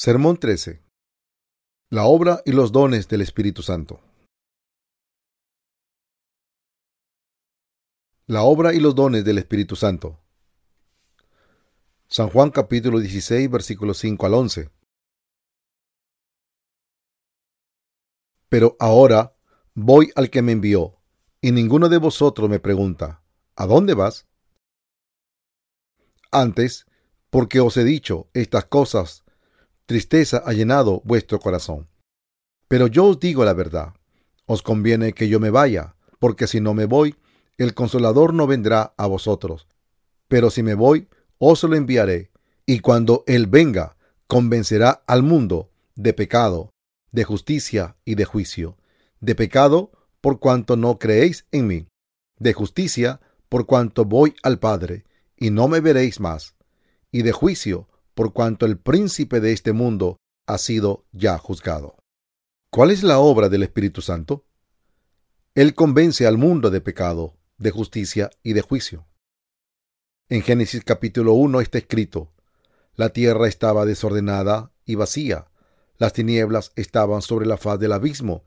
Sermón 13. La obra y los dones del Espíritu Santo. La obra y los dones del Espíritu Santo. San Juan capítulo 16 versículos 5 al 11. Pero ahora voy al que me envió, y ninguno de vosotros me pregunta, ¿a dónde vas? Antes, porque os he dicho estas cosas, tristeza ha llenado vuestro corazón. Pero yo os digo la verdad, os conviene que yo me vaya, porque si no me voy, el consolador no vendrá a vosotros. Pero si me voy, os lo enviaré, y cuando Él venga, convencerá al mundo de pecado, de justicia y de juicio. De pecado, por cuanto no creéis en mí. De justicia, por cuanto voy al Padre, y no me veréis más. Y de juicio, por cuanto el príncipe de este mundo ha sido ya juzgado. ¿Cuál es la obra del Espíritu Santo? Él convence al mundo de pecado, de justicia y de juicio. En Génesis capítulo 1 está escrito, la tierra estaba desordenada y vacía, las tinieblas estaban sobre la faz del abismo,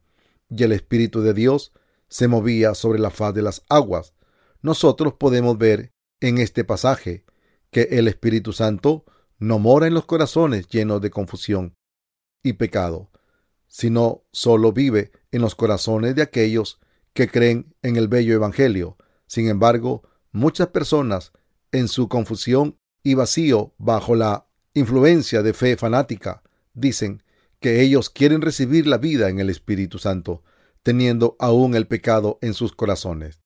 y el Espíritu de Dios se movía sobre la faz de las aguas. Nosotros podemos ver en este pasaje que el Espíritu Santo no mora en los corazones llenos de confusión y pecado, sino solo vive en los corazones de aquellos que creen en el bello Evangelio. Sin embargo, muchas personas, en su confusión y vacío bajo la influencia de fe fanática, dicen que ellos quieren recibir la vida en el Espíritu Santo, teniendo aún el pecado en sus corazones.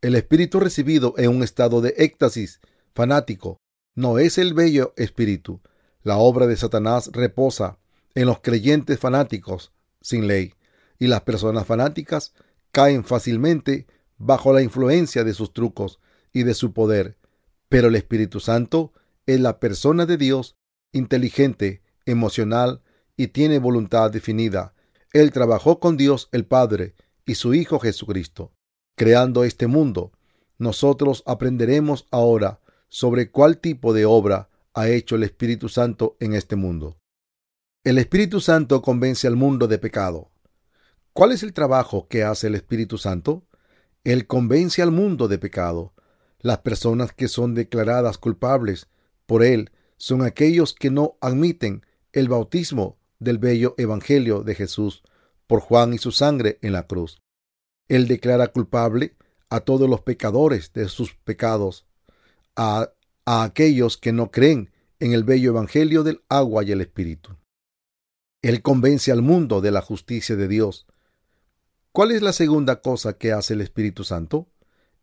El Espíritu recibido en un estado de éxtasis fanático no es el bello espíritu. La obra de Satanás reposa en los creyentes fanáticos sin ley, y las personas fanáticas caen fácilmente bajo la influencia de sus trucos y de su poder. Pero el Espíritu Santo es la persona de Dios, inteligente, emocional y tiene voluntad definida. Él trabajó con Dios el Padre y su Hijo Jesucristo, creando este mundo. Nosotros aprenderemos ahora sobre cuál tipo de obra ha hecho el Espíritu Santo en este mundo. El Espíritu Santo convence al mundo de pecado. ¿Cuál es el trabajo que hace el Espíritu Santo? Él convence al mundo de pecado. Las personas que son declaradas culpables por Él son aquellos que no admiten el bautismo del bello Evangelio de Jesús por Juan y su sangre en la cruz. Él declara culpable a todos los pecadores de sus pecados a, aquellos que no creen en el bello Evangelio del agua y el Espíritu. Él convence al mundo de la justicia de Dios. ¿Cuál es la segunda cosa que hace el Espíritu Santo?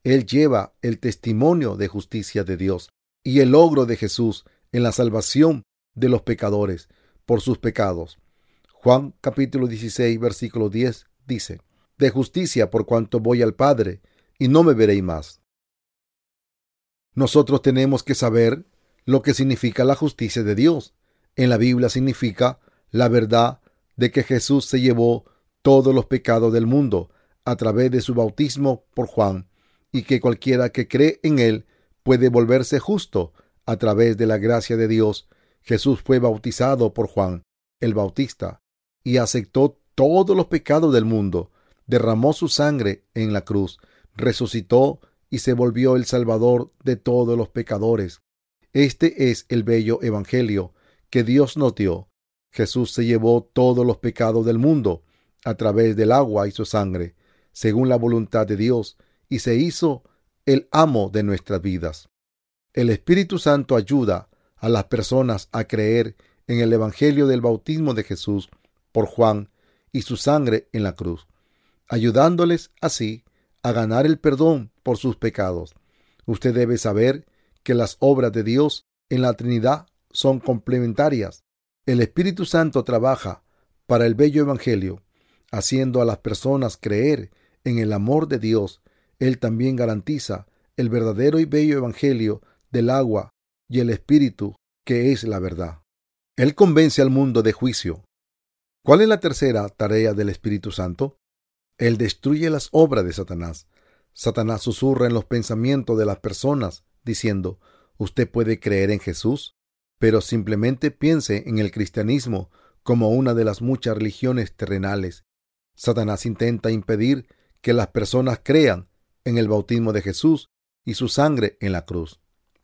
Él lleva el testimonio de justicia de Dios y el logro de Jesús en la salvación de los pecadores por sus pecados. Juan capítulo 16 versículo 10 dice, de justicia por cuanto voy al Padre y no me veréis más. Nosotros tenemos que saber lo que significa la justicia de Dios. En la Biblia significa la verdad de que Jesús se llevó todos los pecados del mundo a través de su bautismo por Juan y que cualquiera que cree en él puede volverse justo a través de la gracia de Dios. Jesús fue bautizado por Juan el Bautista y aceptó todos los pecados del mundo, derramó su sangre en la cruz, resucitó y se volvió el Salvador de todos los pecadores. Este es el bello Evangelio que Dios nos dio. Jesús se llevó todos los pecados del mundo a través del agua y su sangre, según la voluntad de Dios, y se hizo el amo de nuestras vidas. El Espíritu Santo ayuda a las personas a creer en el Evangelio del bautismo de Jesús por Juan y su sangre en la cruz, ayudándoles así a ganar el perdón por sus pecados. Usted debe saber que las obras de Dios en la Trinidad son complementarias. El Espíritu Santo trabaja para el bello Evangelio, haciendo a las personas creer en el amor de Dios. Él también garantiza el verdadero y bello Evangelio del agua y el Espíritu, que es la verdad. Él convence al mundo de juicio. ¿Cuál es la tercera tarea del Espíritu Santo? Él destruye las obras de Satanás. Satanás susurra en los pensamientos de las personas, diciendo, ¿usted puede creer en Jesús? pero simplemente piense en el cristianismo como una de las muchas religiones terrenales. Satanás intenta impedir que las personas crean en el bautismo de Jesús y su sangre en la cruz,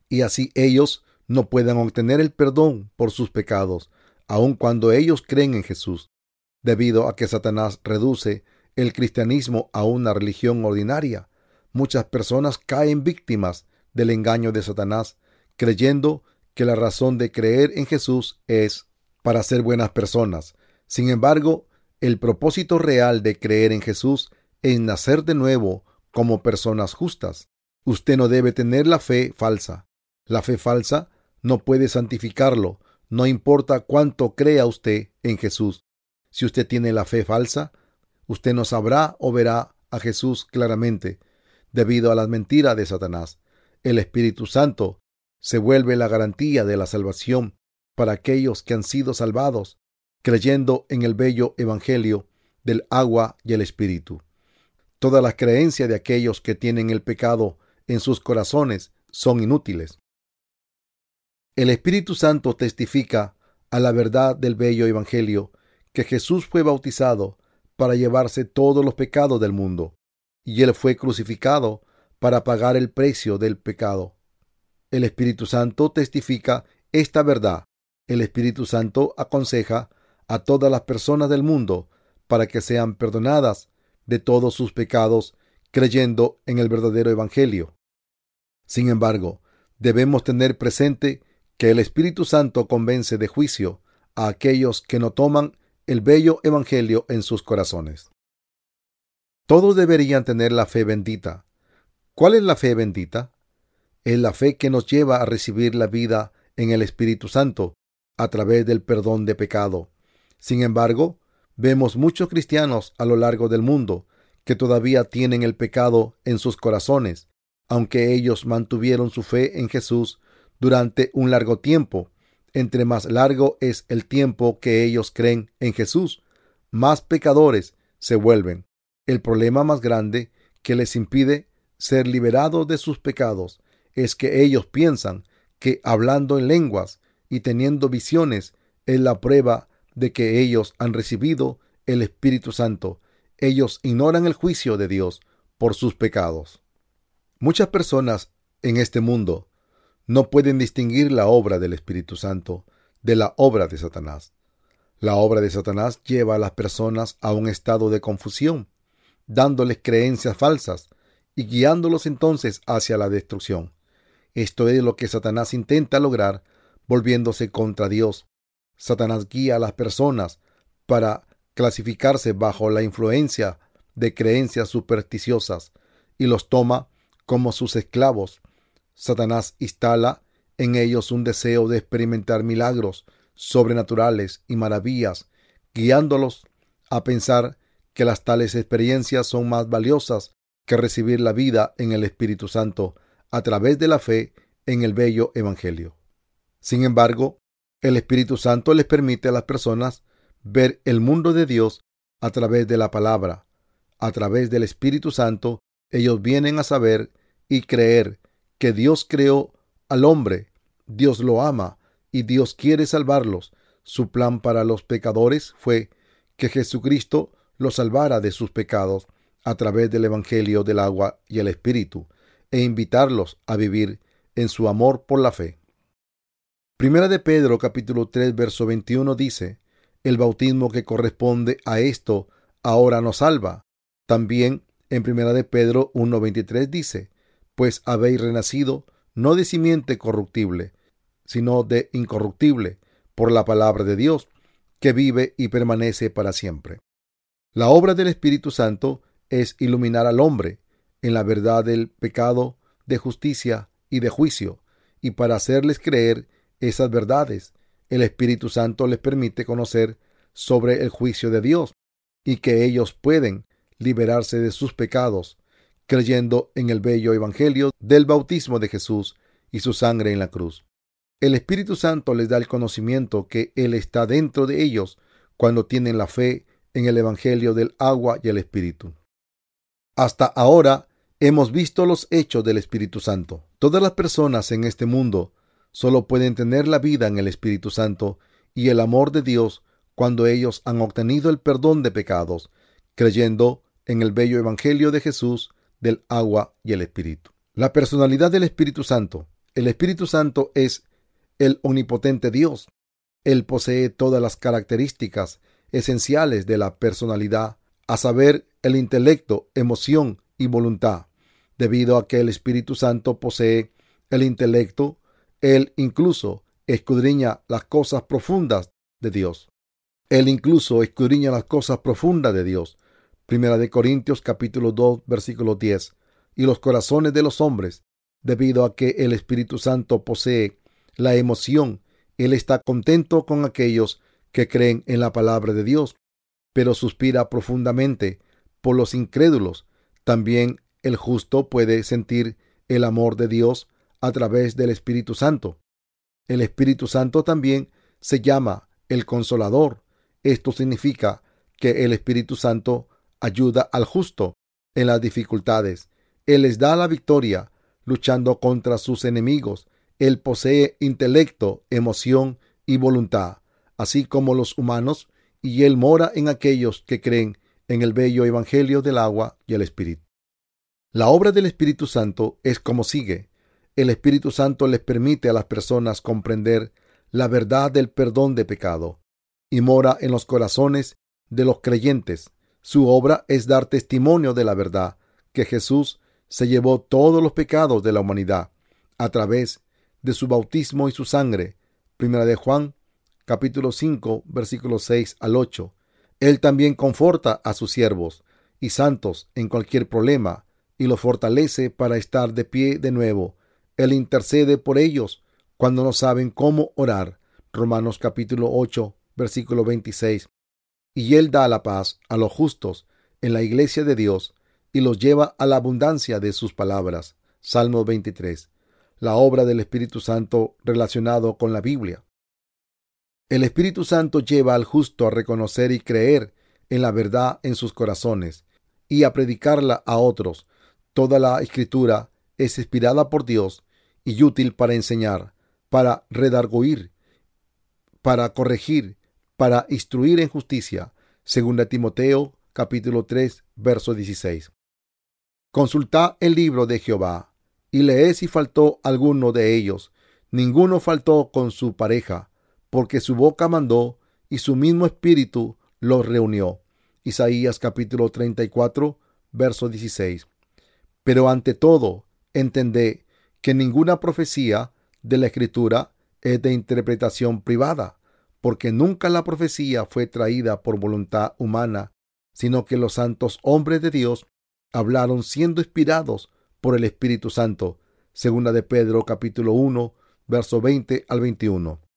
y así ellos no puedan obtener el perdón por sus pecados, aun cuando ellos creen en Jesús, debido a que Satanás reduce el cristianismo a una religión ordinaria. Muchas personas caen víctimas del engaño de Satanás, creyendo que la razón de creer en Jesús es para ser buenas personas. Sin embargo, el propósito real de creer en Jesús es nacer de nuevo como personas justas. Usted no debe tener la fe falsa. La fe falsa no puede santificarlo, no importa cuánto crea usted en Jesús. Si usted tiene la fe falsa, usted no sabrá o verá a Jesús claramente, debido a las mentiras de Satanás. El Espíritu Santo se vuelve la garantía de la salvación para aquellos que han sido salvados, creyendo en el bello Evangelio del agua y el Espíritu. Todas las creencias de aquellos que tienen el pecado en sus corazones son inútiles. El Espíritu Santo testifica a la verdad del bello Evangelio que Jesús fue bautizado para llevarse todos los pecados del mundo, y él fue crucificado para pagar el precio del pecado. El Espíritu Santo testifica esta verdad. El Espíritu Santo aconseja a todas las personas del mundo para que sean perdonadas de todos sus pecados creyendo en el verdadero Evangelio. Sin embargo, debemos tener presente que el Espíritu Santo convence de juicio a aquellos que no toman el bello Evangelio en sus corazones. Todos deberían tener la fe bendita. ¿Cuál es la fe bendita? Es la fe que nos lleva a recibir la vida en el Espíritu Santo a través del perdón de pecado. Sin embargo, vemos muchos cristianos a lo largo del mundo que todavía tienen el pecado en sus corazones, aunque ellos mantuvieron su fe en Jesús durante un largo tiempo. Entre más largo es el tiempo que ellos creen en Jesús, más pecadores se vuelven. El problema más grande que les impide ser liberados de sus pecados es que ellos piensan que hablando en lenguas y teniendo visiones es la prueba de que ellos han recibido el Espíritu Santo. Ellos ignoran el juicio de Dios por sus pecados. Muchas personas en este mundo no pueden distinguir la obra del Espíritu Santo de la obra de Satanás. La obra de Satanás lleva a las personas a un estado de confusión, dándoles creencias falsas y guiándolos entonces hacia la destrucción. Esto es lo que Satanás intenta lograr volviéndose contra Dios. Satanás guía a las personas para clasificarse bajo la influencia de creencias supersticiosas y los toma como sus esclavos Satanás instala en ellos un deseo de experimentar milagros sobrenaturales y maravillas, guiándolos a pensar que las tales experiencias son más valiosas que recibir la vida en el Espíritu Santo a través de la fe en el bello Evangelio. Sin embargo, el Espíritu Santo les permite a las personas ver el mundo de Dios a través de la palabra. A través del Espíritu Santo, ellos vienen a saber y creer que Dios creó al hombre, Dios lo ama y Dios quiere salvarlos. Su plan para los pecadores fue que Jesucristo los salvara de sus pecados a través del Evangelio del agua y el Espíritu e invitarlos a vivir en su amor por la fe. Primera de Pedro capítulo 3 verso 21 dice, el bautismo que corresponde a esto ahora nos salva. También en Primera de Pedro 1.23 dice, pues habéis renacido no de simiente corruptible, sino de incorruptible, por la palabra de Dios, que vive y permanece para siempre. La obra del Espíritu Santo es iluminar al hombre en la verdad del pecado, de justicia y de juicio, y para hacerles creer esas verdades, el Espíritu Santo les permite conocer sobre el juicio de Dios y que ellos pueden liberarse de sus pecados creyendo en el bello Evangelio del bautismo de Jesús y su sangre en la cruz. El Espíritu Santo les da el conocimiento que Él está dentro de ellos cuando tienen la fe en el Evangelio del agua y el Espíritu. Hasta ahora hemos visto los hechos del Espíritu Santo. Todas las personas en este mundo solo pueden tener la vida en el Espíritu Santo y el amor de Dios cuando ellos han obtenido el perdón de pecados, creyendo en el bello Evangelio de Jesús del agua y el Espíritu. La personalidad del Espíritu Santo. El Espíritu Santo es el omnipotente Dios. Él posee todas las características esenciales de la personalidad, a saber, el intelecto, emoción y voluntad. Debido a que el Espíritu Santo posee el intelecto, él incluso escudriña las cosas profundas de Dios. Él incluso escudriña las cosas profundas de Dios. Primera de Corintios capítulo 2 versículo 10. Y los corazones de los hombres, debido a que el Espíritu Santo posee la emoción, Él está contento con aquellos que creen en la palabra de Dios, pero suspira profundamente por los incrédulos. También el justo puede sentir el amor de Dios a través del Espíritu Santo. El Espíritu Santo también se llama el consolador. Esto significa que el Espíritu Santo ayuda al justo en las dificultades. Él les da la victoria luchando contra sus enemigos. Él posee intelecto, emoción y voluntad, así como los humanos, y Él mora en aquellos que creen en el bello Evangelio del agua y el Espíritu. La obra del Espíritu Santo es como sigue. El Espíritu Santo les permite a las personas comprender la verdad del perdón de pecado y mora en los corazones de los creyentes. Su obra es dar testimonio de la verdad, que Jesús se llevó todos los pecados de la humanidad a través de su bautismo y su sangre. Primera de Juan, capítulo 5, versículos 6 al 8. Él también conforta a sus siervos y santos en cualquier problema y los fortalece para estar de pie de nuevo él intercede por ellos cuando no saben cómo orar. Romanos capítulo 8, versículo 26. Y Él da la paz a los justos en la iglesia de Dios y los lleva a la abundancia de sus palabras. Salmo 23. La obra del Espíritu Santo relacionado con la Biblia. El Espíritu Santo lleva al justo a reconocer y creer en la verdad en sus corazones y a predicarla a otros. Toda la escritura es inspirada por Dios y útil para enseñar, para redarguir, para corregir, para instruir en justicia. Segunda Timoteo capítulo 3, verso 16. Consultad el libro de Jehová y leed si faltó alguno de ellos. Ninguno faltó con su pareja, porque su boca mandó y su mismo espíritu los reunió. Isaías capítulo 34, verso 16. Pero ante todo, entended que ninguna profecía de la Escritura es de interpretación privada, porque nunca la profecía fue traída por voluntad humana, sino que los santos hombres de Dios hablaron siendo inspirados por el Espíritu Santo. Segunda de Pedro capítulo 1, verso 20 al 21.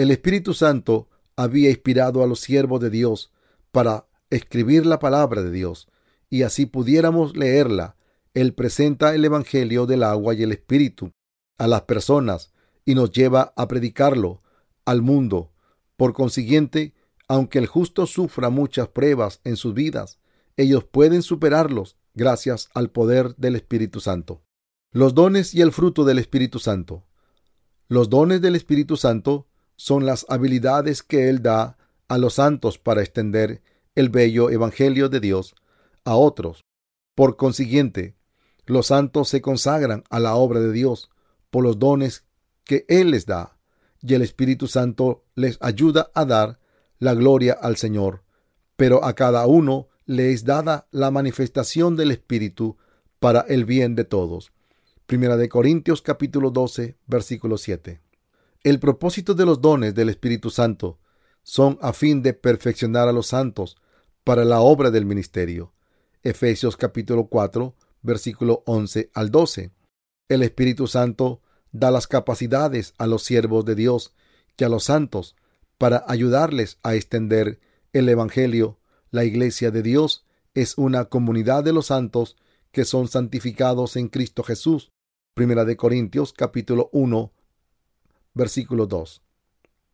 El Espíritu Santo había inspirado a los siervos de Dios para escribir la palabra de Dios, y así pudiéramos leerla él presenta el Evangelio del agua y el Espíritu a las personas y nos lleva a predicarlo al mundo. Por consiguiente, aunque el justo sufra muchas pruebas en sus vidas, ellos pueden superarlos gracias al poder del Espíritu Santo. Los dones y el fruto del Espíritu Santo. Los dones del Espíritu Santo son las habilidades que Él da a los santos para extender el bello Evangelio de Dios a otros. Por consiguiente, los santos se consagran a la obra de Dios por los dones que Él les da, y el Espíritu Santo les ayuda a dar la gloria al Señor. Pero a cada uno le es dada la manifestación del Espíritu para el bien de todos. Primera de Corintios capítulo 12, versículo 7. El propósito de los dones del Espíritu Santo son a fin de perfeccionar a los santos para la obra del ministerio. Efesios capítulo 4, versículo 11 al 12. El Espíritu Santo da las capacidades a los siervos de Dios que a los santos para ayudarles a extender el Evangelio. La iglesia de Dios es una comunidad de los santos que son santificados en Cristo Jesús. Primera de Corintios capítulo 1 versículo 2.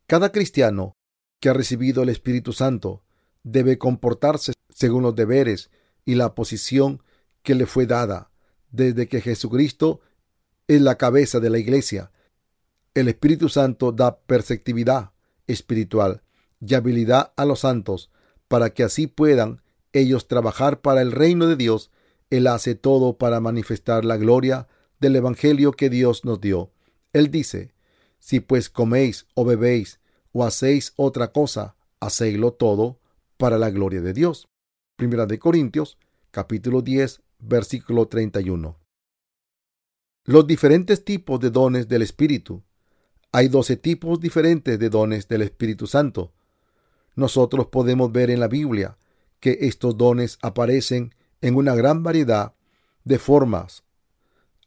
Cada cristiano que ha recibido el Espíritu Santo debe comportarse según los deberes y la posición que le fue dada desde que Jesucristo es la cabeza de la iglesia. El Espíritu Santo da perceptividad espiritual y habilidad a los santos para que así puedan ellos trabajar para el reino de Dios. Él hace todo para manifestar la gloria del Evangelio que Dios nos dio. Él dice, si pues coméis o bebéis o hacéis otra cosa, hacéislo todo para la gloria de Dios. Primera de Corintios, capítulo 10, versículo 31. Los diferentes tipos de dones del Espíritu. Hay doce tipos diferentes de dones del Espíritu Santo. Nosotros podemos ver en la Biblia que estos dones aparecen en una gran variedad de formas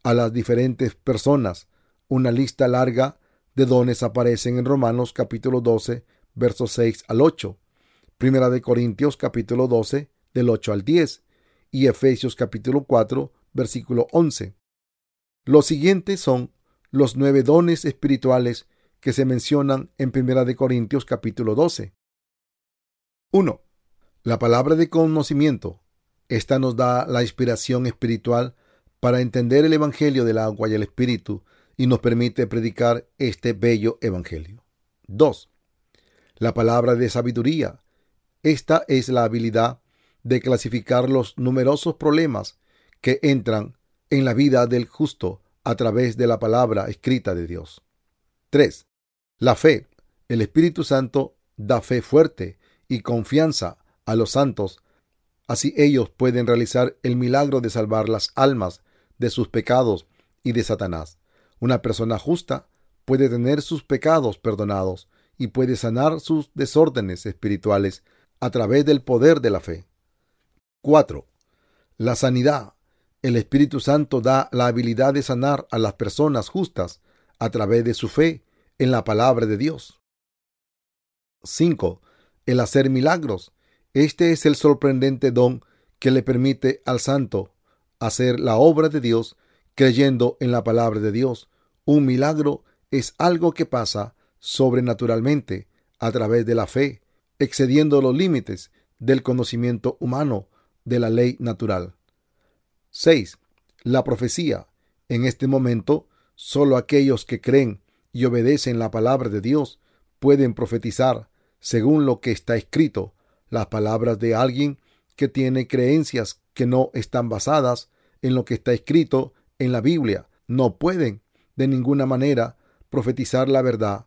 a las diferentes personas. Una lista larga de dones aparecen en Romanos capítulo 12, versos 6 al 8, Primera de Corintios capítulo 12, del 8 al 10, y Efesios capítulo 4, versículo 11. Los siguientes son los nueve dones espirituales que se mencionan en Primera de Corintios capítulo 12. 1. La palabra de conocimiento. Esta nos da la inspiración espiritual para entender el Evangelio del agua y el Espíritu y nos permite predicar este bello Evangelio. 2. La palabra de sabiduría. Esta es la habilidad de clasificar los numerosos problemas que entran en la vida del justo a través de la palabra escrita de Dios. 3. La fe. El Espíritu Santo da fe fuerte y confianza a los santos. Así ellos pueden realizar el milagro de salvar las almas de sus pecados y de Satanás. Una persona justa puede tener sus pecados perdonados y puede sanar sus desórdenes espirituales a través del poder de la fe. 4. La sanidad. El Espíritu Santo da la habilidad de sanar a las personas justas a través de su fe en la palabra de Dios. 5. El hacer milagros. Este es el sorprendente don que le permite al santo hacer la obra de Dios creyendo en la palabra de Dios. Un milagro es algo que pasa sobrenaturalmente a través de la fe, excediendo los límites del conocimiento humano de la ley natural. 6. La profecía. En este momento, solo aquellos que creen y obedecen la palabra de Dios pueden profetizar según lo que está escrito, las palabras de alguien que tiene creencias que no están basadas en lo que está escrito en la Biblia. No pueden de ninguna manera profetizar la verdad.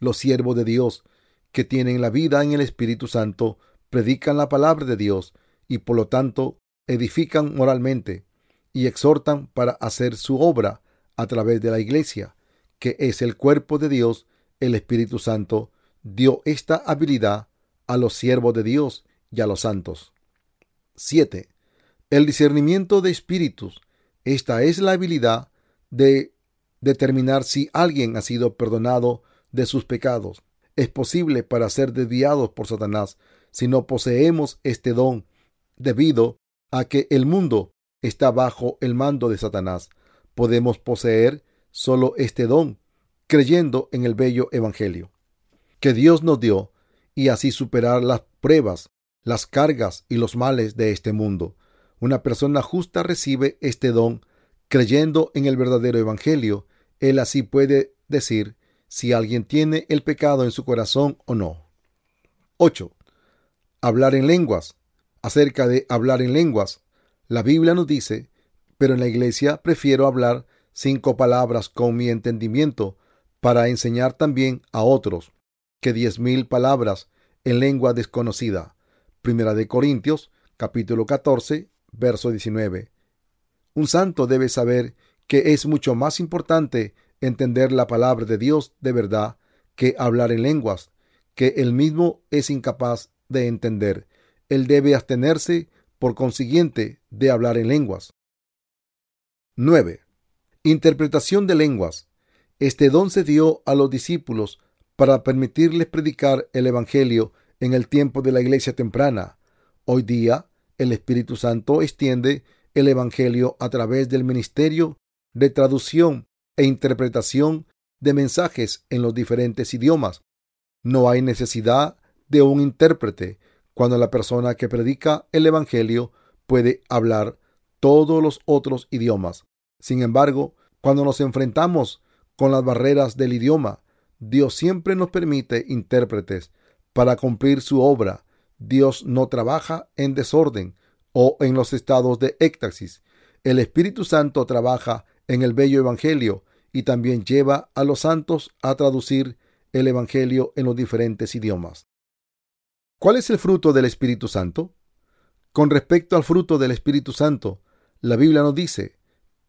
Los siervos de Dios que tienen la vida en el Espíritu Santo predican la palabra de Dios y por lo tanto edifican moralmente y exhortan para hacer su obra a través de la iglesia, que es el cuerpo de Dios, el Espíritu Santo, dio esta habilidad a los siervos de Dios y a los santos. 7. El discernimiento de espíritus. Esta es la habilidad de determinar si alguien ha sido perdonado de sus pecados. Es posible para ser desviados por Satanás si no poseemos este don, debido a que el mundo está bajo el mando de Satanás. Podemos poseer solo este don, creyendo en el bello Evangelio que Dios nos dio y así superar las pruebas, las cargas y los males de este mundo. Una persona justa recibe este don creyendo en el verdadero Evangelio. Él así puede decir si alguien tiene el pecado en su corazón o no. 8 hablar en lenguas. Acerca de hablar en lenguas, la Biblia nos dice, pero en la iglesia prefiero hablar cinco palabras con mi entendimiento para enseñar también a otros que diez mil palabras en lengua desconocida. Primera de Corintios, capítulo 14, verso 19. Un santo debe saber que es mucho más importante entender la palabra de Dios de verdad que hablar en lenguas, que él mismo es incapaz de entender. Él debe abstenerse, por consiguiente, de hablar en lenguas. 9. Interpretación de lenguas. Este don se dio a los discípulos para permitirles predicar el Evangelio en el tiempo de la iglesia temprana. Hoy día, el Espíritu Santo extiende el Evangelio a través del ministerio de traducción e interpretación de mensajes en los diferentes idiomas. No hay necesidad de un intérprete cuando la persona que predica el Evangelio puede hablar todos los otros idiomas. Sin embargo, cuando nos enfrentamos con las barreras del idioma. Dios siempre nos permite intérpretes para cumplir su obra. Dios no trabaja en desorden o en los estados de éxtasis. El Espíritu Santo trabaja en el bello Evangelio y también lleva a los santos a traducir el Evangelio en los diferentes idiomas. ¿Cuál es el fruto del Espíritu Santo? Con respecto al fruto del Espíritu Santo, la Biblia nos dice,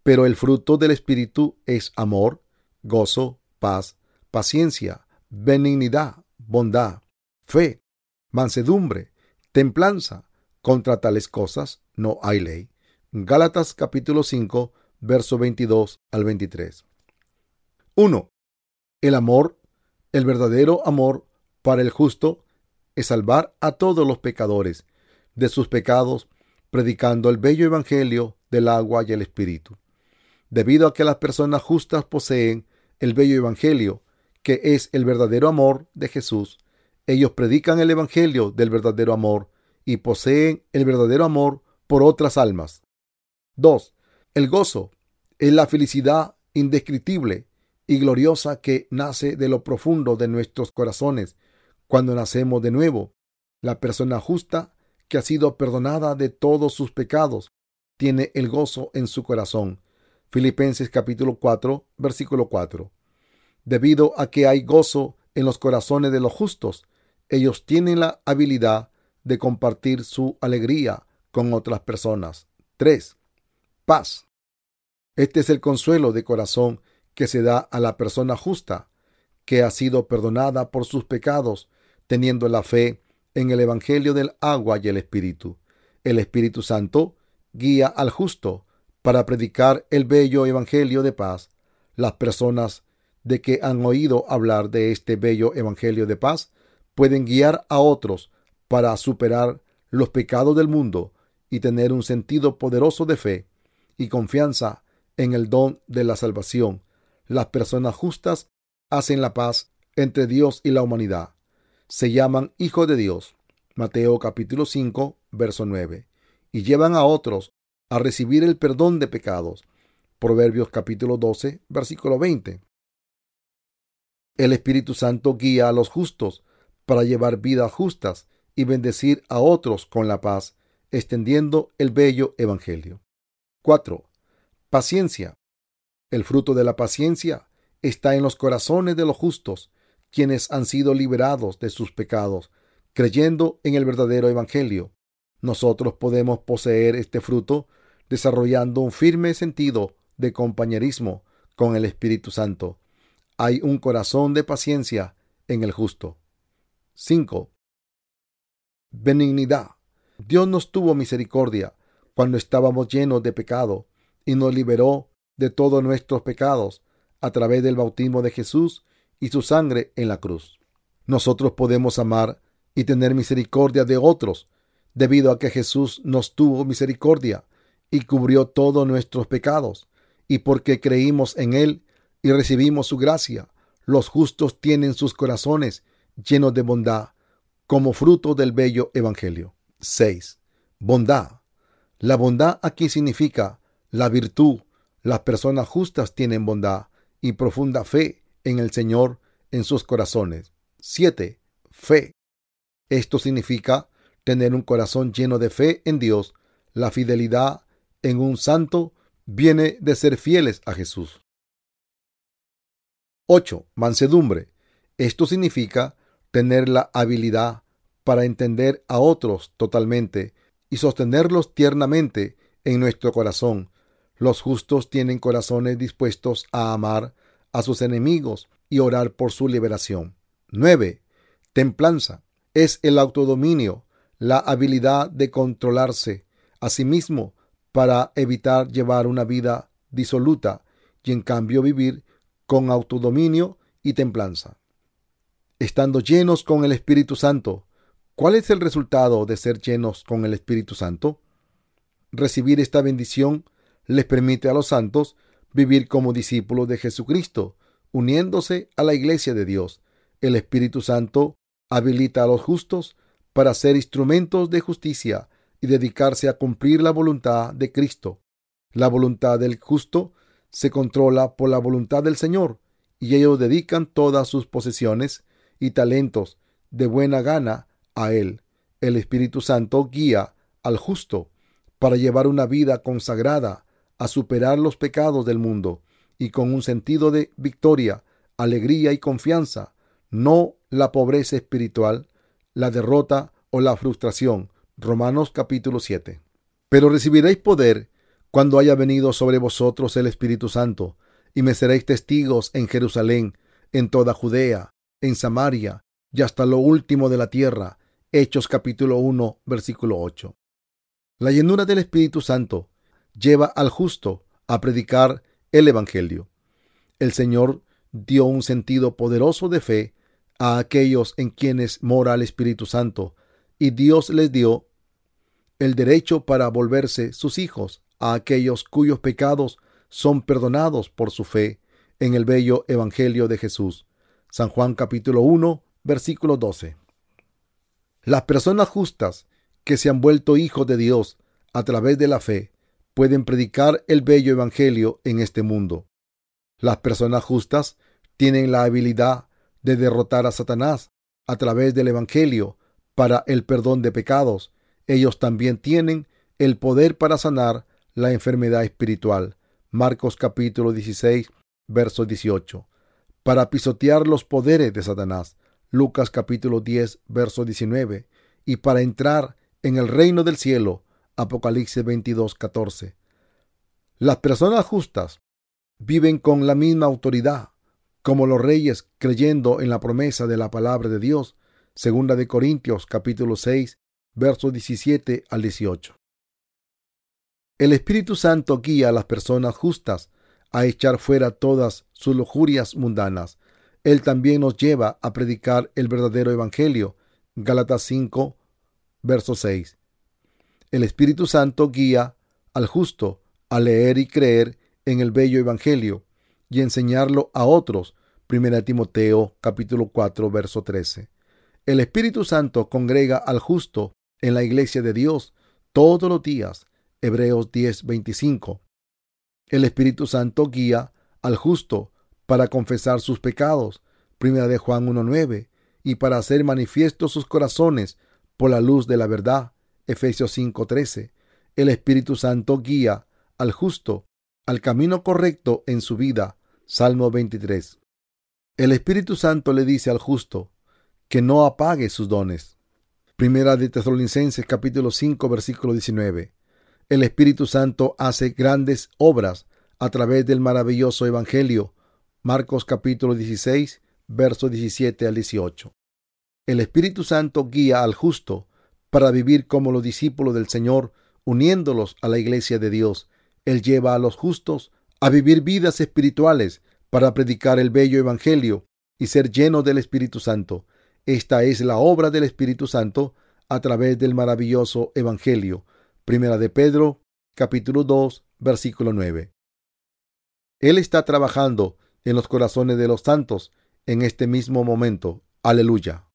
pero el fruto del Espíritu es amor, gozo, paz, paciencia, benignidad, bondad, fe, mansedumbre, templanza. Contra tales cosas no hay ley. Gálatas capítulo 5, verso 22 al 23. 1. El amor, el verdadero amor para el justo, es salvar a todos los pecadores de sus pecados, predicando el bello evangelio del agua y el espíritu. Debido a que las personas justas poseen el bello evangelio, que es el verdadero amor de Jesús, ellos predican el evangelio del verdadero amor y poseen el verdadero amor por otras almas. 2. El gozo es la felicidad indescriptible y gloriosa que nace de lo profundo de nuestros corazones cuando nacemos de nuevo. La persona justa que ha sido perdonada de todos sus pecados tiene el gozo en su corazón. Filipenses capítulo 4, versículo 4. Debido a que hay gozo en los corazones de los justos, ellos tienen la habilidad de compartir su alegría con otras personas. 3. Paz. Este es el consuelo de corazón que se da a la persona justa, que ha sido perdonada por sus pecados, teniendo la fe en el Evangelio del agua y el Espíritu. El Espíritu Santo guía al justo para predicar el bello Evangelio de paz. Las personas de que han oído hablar de este bello Evangelio de paz pueden guiar a otros para superar los pecados del mundo y tener un sentido poderoso de fe y confianza en el don de la salvación las personas justas hacen la paz entre Dios y la humanidad. Se llaman hijos de Dios. Mateo capítulo 5, verso 9. Y llevan a otros a recibir el perdón de pecados. Proverbios capítulo 12, versículo 20. El Espíritu Santo guía a los justos para llevar vidas justas y bendecir a otros con la paz, extendiendo el bello Evangelio. 4. Paciencia. El fruto de la paciencia está en los corazones de los justos, quienes han sido liberados de sus pecados, creyendo en el verdadero Evangelio. Nosotros podemos poseer este fruto desarrollando un firme sentido de compañerismo con el Espíritu Santo. Hay un corazón de paciencia en el justo. 5. Benignidad. Dios nos tuvo misericordia cuando estábamos llenos de pecado y nos liberó de todos nuestros pecados a través del bautismo de Jesús y su sangre en la cruz. Nosotros podemos amar y tener misericordia de otros debido a que Jesús nos tuvo misericordia y cubrió todos nuestros pecados, y porque creímos en Él y recibimos su gracia, los justos tienen sus corazones llenos de bondad, como fruto del bello Evangelio. 6. Bondad. La bondad aquí significa la virtud las personas justas tienen bondad y profunda fe en el Señor en sus corazones. 7. Fe. Esto significa tener un corazón lleno de fe en Dios. La fidelidad en un santo viene de ser fieles a Jesús. 8. Mansedumbre. Esto significa tener la habilidad para entender a otros totalmente y sostenerlos tiernamente en nuestro corazón los justos tienen corazones dispuestos a amar a sus enemigos y orar por su liberación. 9. Templanza es el autodominio, la habilidad de controlarse a sí mismo para evitar llevar una vida disoluta y en cambio vivir con autodominio y templanza. Estando llenos con el Espíritu Santo, ¿cuál es el resultado de ser llenos con el Espíritu Santo? Recibir esta bendición les permite a los santos vivir como discípulos de Jesucristo, uniéndose a la iglesia de Dios. El Espíritu Santo habilita a los justos para ser instrumentos de justicia y dedicarse a cumplir la voluntad de Cristo. La voluntad del justo se controla por la voluntad del Señor y ellos dedican todas sus posesiones y talentos de buena gana a Él. El Espíritu Santo guía al justo para llevar una vida consagrada a superar los pecados del mundo y con un sentido de victoria, alegría y confianza, no la pobreza espiritual, la derrota o la frustración. Romanos capítulo 7. Pero recibiréis poder cuando haya venido sobre vosotros el Espíritu Santo, y me seréis testigos en Jerusalén, en toda Judea, en Samaria, y hasta lo último de la tierra. Hechos capítulo 1, versículo 8. La llenura del Espíritu Santo lleva al justo a predicar el Evangelio. El Señor dio un sentido poderoso de fe a aquellos en quienes mora el Espíritu Santo, y Dios les dio el derecho para volverse sus hijos a aquellos cuyos pecados son perdonados por su fe en el bello Evangelio de Jesús. San Juan capítulo 1, versículo 12. Las personas justas que se han vuelto hijos de Dios a través de la fe pueden predicar el bello Evangelio en este mundo. Las personas justas tienen la habilidad de derrotar a Satanás a través del Evangelio para el perdón de pecados. Ellos también tienen el poder para sanar la enfermedad espiritual. Marcos capítulo 16, verso 18. Para pisotear los poderes de Satanás. Lucas capítulo 10, verso 19, y para entrar en el reino del cielo. Apocalipsis 22, 14. Las personas justas viven con la misma autoridad como los reyes creyendo en la promesa de la palabra de Dios. Segunda de Corintios capítulo 6, versos 17 al 18. El Espíritu Santo guía a las personas justas a echar fuera todas sus lujurias mundanas él también nos lleva a predicar el verdadero Evangelio. Gálatas 5, verso 6. El Espíritu Santo guía al justo a leer y creer en el bello Evangelio y enseñarlo a otros. 1 Timoteo capítulo 4, verso 13. El Espíritu Santo congrega al justo en la iglesia de Dios todos los días. Hebreos 10, 25. El Espíritu Santo guía al justo para confesar sus pecados, primera de Juan 1.9, y para hacer manifiesto sus corazones por la luz de la verdad, Efesios 5.13. El Espíritu Santo guía al justo al camino correcto en su vida, Salmo 23. El Espíritu Santo le dice al justo que no apague sus dones. Primera de Tesalonicenses capítulo 5 versículo 19. El Espíritu Santo hace grandes obras a través del maravilloso Evangelio Marcos capítulo 16, versos 17 al 18. El Espíritu Santo guía al justo para vivir como los discípulos del Señor, uniéndolos a la iglesia de Dios. Él lleva a los justos a vivir vidas espirituales para predicar el bello Evangelio y ser llenos del Espíritu Santo. Esta es la obra del Espíritu Santo a través del maravilloso Evangelio. Primera de Pedro, capítulo 2, versículo 9. Él está trabajando en los corazones de los santos en este mismo momento. Aleluya.